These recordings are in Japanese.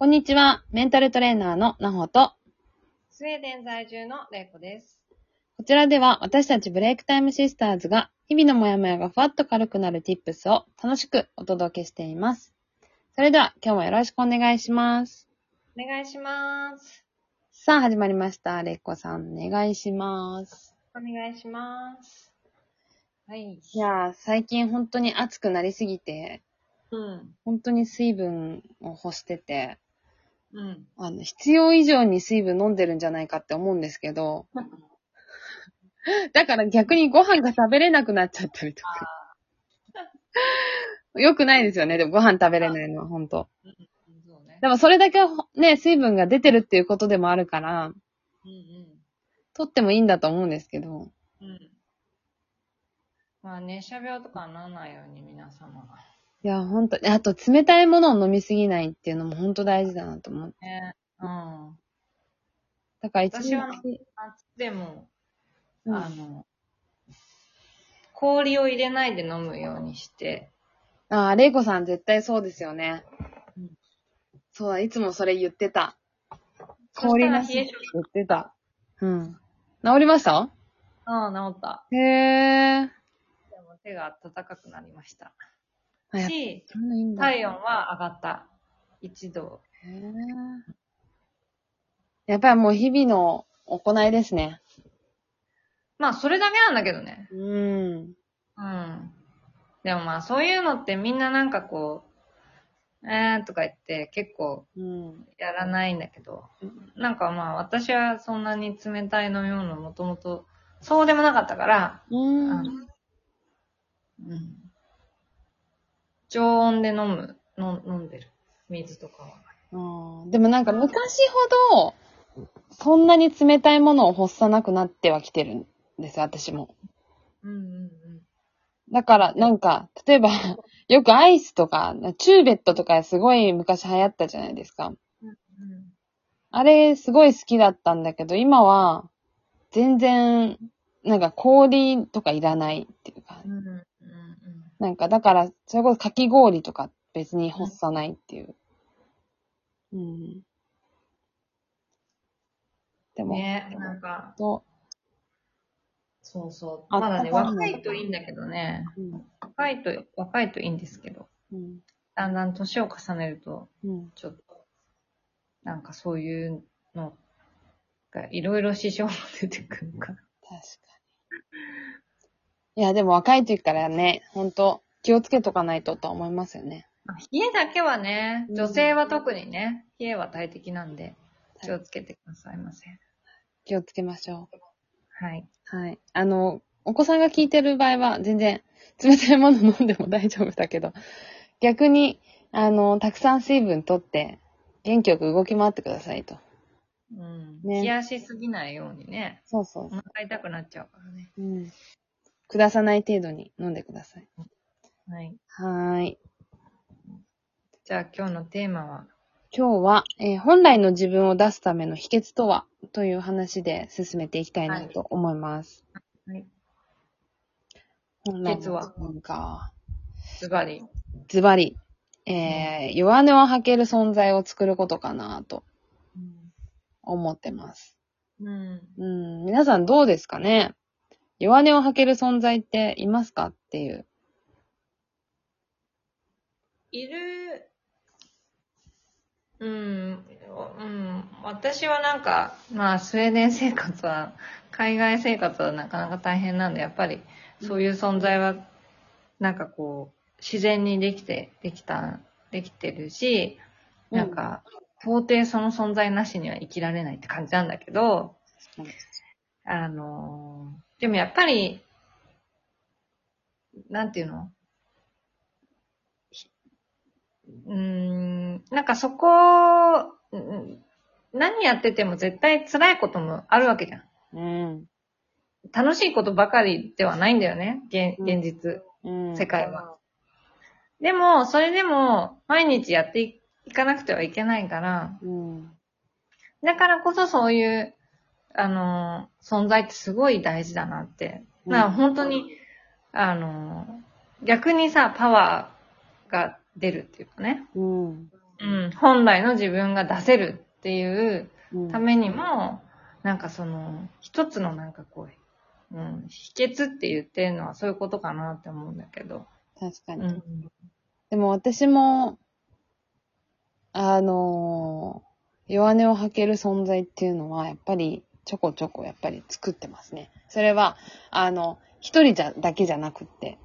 こんにちは。メンタルトレーナーのなほと、スウェーデン在住のレイコです。こちらでは私たちブレイクタイムシスターズが日々のモヤモヤがふわっと軽くなる tips を楽しくお届けしています。それでは今日もよろしくお願いします。お願いします。さあ始まりました。れっこさんお願いします。お願いします。はい。いやー、最近本当に暑くなりすぎて、うん。本当に水分を欲してて、うん。あの、必要以上に水分飲んでるんじゃないかって思うんですけど、だから逆にご飯が食べれなくなっちゃったりとか。よくないですよね。でもご飯食べれないのは本当。そうね。でもそれだけね、水分が出てるっていうことでもあるから、うん取ってもいいんだと思うんですけど。うん。うん。まあ、熱射病とかはならないように皆様。いや、本当あと冷たいものを飲みすぎないっていうのも本当大事だなと思う。ね。うん。だから一日、私は夏でも、うんあの、氷を入れないで飲むようにして、ああ、レイコさん絶対そうですよね。うんそうだ、いつもそれ言ってた。氷なし言ってた。うん。治りました？ああ、治った。へえ。でも手が温かくなりました。し。体温は上がった。一度。へえ。やっぱりもう日々の行いですね。まあ、それだけなんだけどね。うん。うん。でもまあ、そういうのってみんななんかこう、えーとか言って結構うん。やらないんだけど、なんかまあ、私はそんなに冷たい飲み物もともと、そうでもなかったから、うん。うん。常温で飲む、の飲んでる。水とかは。うんでもなんか昔ほど、そんなに冷たいものを欲さなくなってはきてるんですよ、私も。うんうんだから、なんか、例えば、よくアイスとか、チューベットとかすごい昔流行ったじゃないですか。うん。うんあれ、すごい好きだったんだけど、今は、全然、なんか氷とかいらないっていうかう、ん。なんか、だから、それこそかき氷とか別に欲さないっていう。うん。でうん。も、ねなんか、と、そうそう。あまだね、若いといいんだけどね。うん。若いと、若いといいんですけど、うん。だんだん年を重ねると、うん。ちょっと、なんかそういうのが、いろいろ支障も出てくるから。確かに。いや、でも若い時からね、ほんと、気をつけとかないととは思いますよね。まあ冷えだけはね、うん女性は特にね、冷えは大敵なんで、気をつけてくださいませ。気をつけましょう。はい。はい。あの、お子さんが聞いてる場合は全然冷たいもの飲んでも大丈夫だけど、逆に、あの、たくさん水分取って、元気よく動き回ってくださいと。うん。ね冷やしすぎないようにね、そうそうお腹痛くなっちゃうからね。うん。下さない程度に飲んでください。はい。はーい。じゃあ今日のテーマは、今日は、えー本来の自分を出すための秘訣とはという話で進めていきたいなと思います。はい。本来秘訣は？の自分か。ズバリ。ズバリ、えー、弱音を吐ける存在を作ることかなと思ってます。うん。うん、皆さんどうですかね？弱音を吐ける存在っていますかっていう。いる、うん、うん、私はなんか、まあ、スウェーデン生活は、海外生活はなかなか大変なんで、やっぱり、そういう存在は、なんかこう、自然にできて、できた、できてるし、なんか、到底その存在なしには生きられないって感じなんだけど、あのーでもやっぱり、なんていうの？ひうーん、なんかそこ、うん何やってても絶対辛いこともあるわけじゃん。うん。楽しいことばかりではないんだよね、現うん現実、うん。世界は。でも、それでも、毎日やっていいかなくてはいけないから、うん。だからこそそういう、あのー存在ってすごい大事だなって。うんまあ本当に、あのー逆にさ、パワーが出るっていうかね。うん。うん、本来の自分が出せるっていううんためにも、なんかその、一つのなんかこう、うん、秘訣って言ってるのはそういうことかなって思うんだけど。確かに。うん。でも私も、あのー弱音を吐ける存在っていうのは、やっぱり、ちょこちょこやっぱり作ってますね。それは、あの、一人じゃ、だけじゃなくって、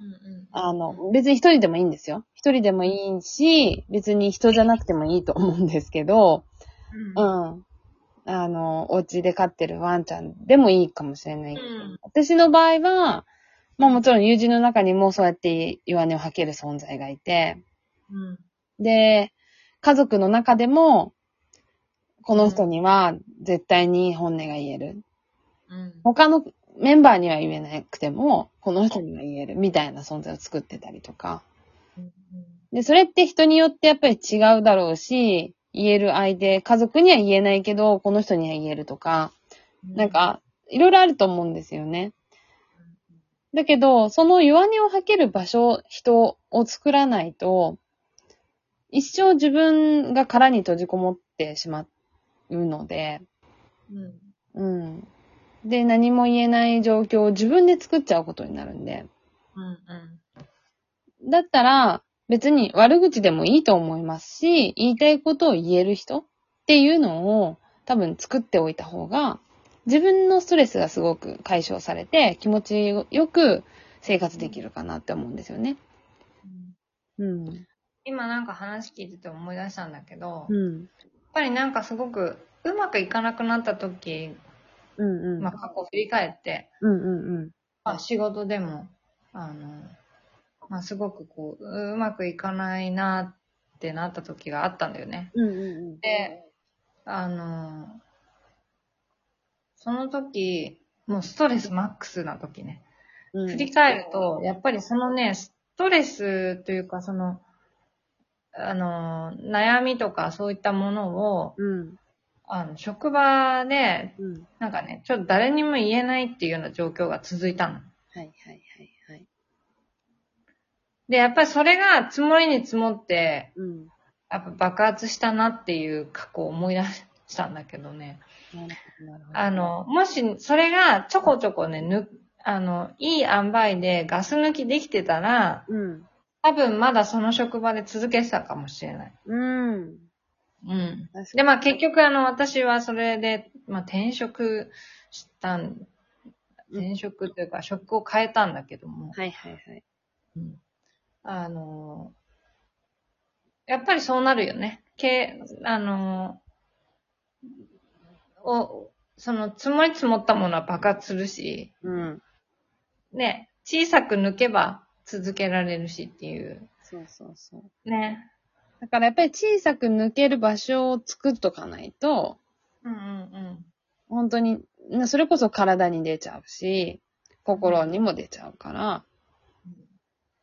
うんあの、別に一人でもいいんですよ。一人でもいいし、別に人じゃなくてもいいと思うんですけど、う。うんん。あの、お家で飼ってるワンちゃんでもいいかもしれない私の場合は、まあもちろん友人の中にもそうやって弱音を吐ける存在がいて、うん。で、家族の中でも、この人には絶対に本音が言える。うん。他のメンバーには言えなくても、この人には言えるみたいな存在を作ってたりとか。で、それって人によってやっぱり違うだろうし、言える相手、家族には言えないけど、この人には言えるとか、なん、か、いろいろあると思うんですよね。だけど、その弱音を吐ける場所、人を作らないと、一生自分が殻に閉じこもってしまうので、うん。うん。で、何も言えない状況を自分で作っちゃうことになるんで。うん。うん。だったら、別に悪口でもいいと思いますし、言いたいことを言える人っていうのを多分作っておいた方が、自分のストレスがすごく解消されて、気持ちよく生活できるかなって思うんですよね。うん。今なんか話聞いてて思い出したんだけど、うん。ぱりなんかすごくうまくいかなくなった時、うんうん。まあ過去を振り返って、うんうんうん。まあ仕事でも、あの、まあすごくこう、うまくいかないなってなった時があったんだよね。うんうんで、あの、その時、もうストレスマックスな時ね。うん。振り返ると、やっぱりそのね、ストレスというか、その、あの、悩みとかそういったものを、うん。あの、職場で、うん。なんかね、ちょっと誰にも言えないっていうような状況が続いたの。はいはいはいはい。で、やっぱりそれが積もりに積もって、うん。やっぱ爆発したなっていう過去を思い出したんだけどね。あの、もしそれがちょこちょこね、ぬ、あの、いい塩梅でガス抜きできてたら、うん。多分まだその職場で続けてたかもしれない。うん。うん。で、まあ結局あの、私はそれで、まあ転職したん、転職というか職を変えたんだけども、はいはいはい。うんあの、やっぱりそうなるよね。け、あの、お、その積もり積もったものは爆発するし、うん。ね、小さく抜けば続けられるしっていう。そうそうそう。ね。だからやっぱり小さく抜ける場所を作っとかないと、うんうんうん。本当に、なそれこそ体に出ちゃうし、心にも出ちゃうから、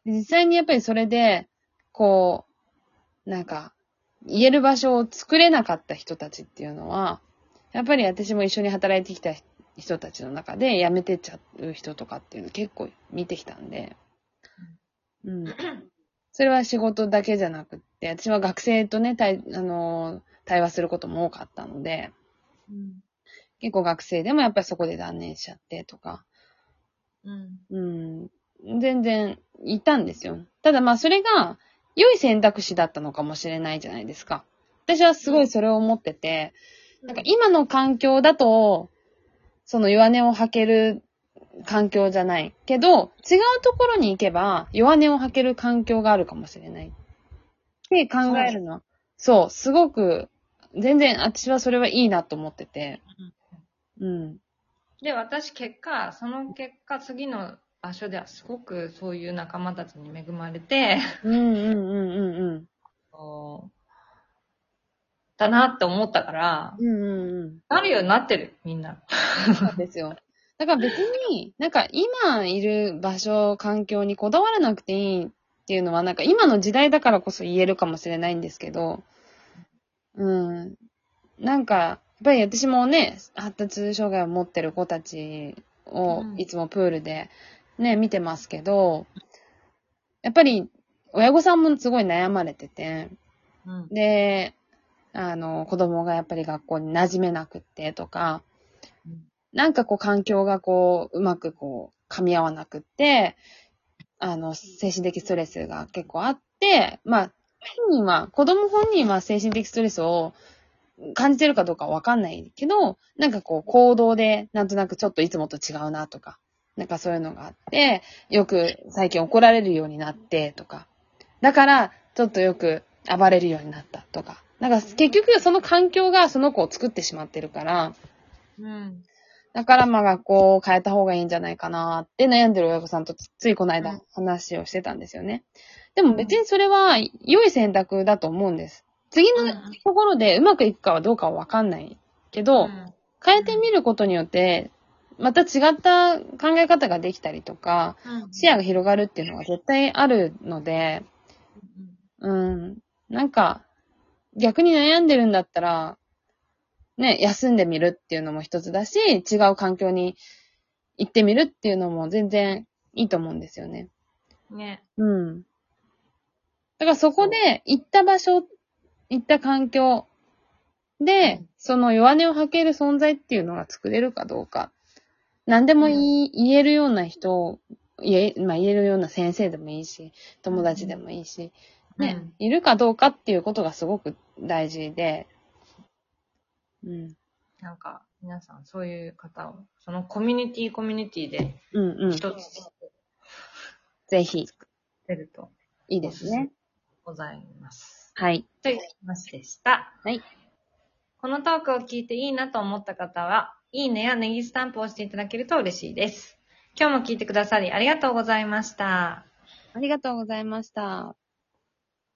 実際にやっぱりそれで、こう、なんか、言える場所を作れなかった人たちっていうのは、やっぱり私も一緒に働いてきた人たちの中で辞めてっちゃう人とかっていうの結構見てきたんで、うん。それは仕事だけじゃなくって、私は学生とね、対、あの、対話することも多かったので、うん。結構学生でもやっぱりそこで断念しちゃってとか、うん。うん、全然いたんですよ。ただまあそれが良い選択肢だったのかもしれないじゃないですか。私はすごいそれを思ってて、なんか今の環境だと、その弱音を吐ける環境じゃない。けど、違うところに行けば弱音を吐ける環境があるかもしれない。って考えるのは、そう、すごく、全然私はそれはいいなと思ってて。うん。で、私結果、その結果、次の場所ではすごくそういう仲間たちに恵まれて、うんうんうんうんうん。だなって思ったから、うんうんうん。なるようになってる、みんな。そうですよ。だから別に、なんか今いる場所、環境にこだわらなくていいっていうのは、なんか今の時代だからこそ言えるかもしれないんですけど、うん。なんか、やっぱり私もね、発達障害を持ってる子たちをうんいつもプールでね、見てますけど、やっぱり親御さんもすごい悩まれてて、うん。で、あの、子供がやっぱり学校に馴染めなくってとか、うんなんかこう環境がこう、うまくこう、噛み合わなくって、あの、精神的ストレスが結構あって、まあ、本人は、子供本人は精神的ストレスを感じてるかどうかわかんないけど、なんかこう行動でなんとなくちょっといつもと違うなとか、なんかそういうのがあって、よく最近怒られるようになってとか、だからちょっとよく暴れるようになったとか、なんか結局その環境がその子を作ってしまってるから、うん。だからまあ学校を変えた方がいいんじゃないかなって悩んでる親御さんとつついこの間うん。話をしてたんですよね。でも別にそれは良い選択だと思うんです。次のうん。ところでうまくいくかはどうかはわかんないけど、うん。変えてみることによって、また違った考え方ができたりとか、うん。視野が広がるっていうのが絶対あるので、うん、なんか、逆に悩んでるんだったら、ね、休んでみるっていうのも一つだし、違う環境に行ってみるっていうのも全然いいと思うんですよね。ね。うん。だからそこで行った場所、行った環境でうん、その弱音を吐ける存在っていうのが作れるかどうか。何でも言い、言えるような人、言え、まあ言えるような先生でもいいし、友達でもいいし、ね、うんいるかどうかっていうことがすごく大事で、うん。なんか、皆さんそういう方を、そのコミュニティコミュニティでうんうん。一つぜひ、出るといいですね。ございます。はい。という話でした。はい。このトークを聞いていいなと思った方は、いいねやネギスタンプを押していただけると嬉しいです。今日も聞いてくださりありがとうございました。ありがとうございました。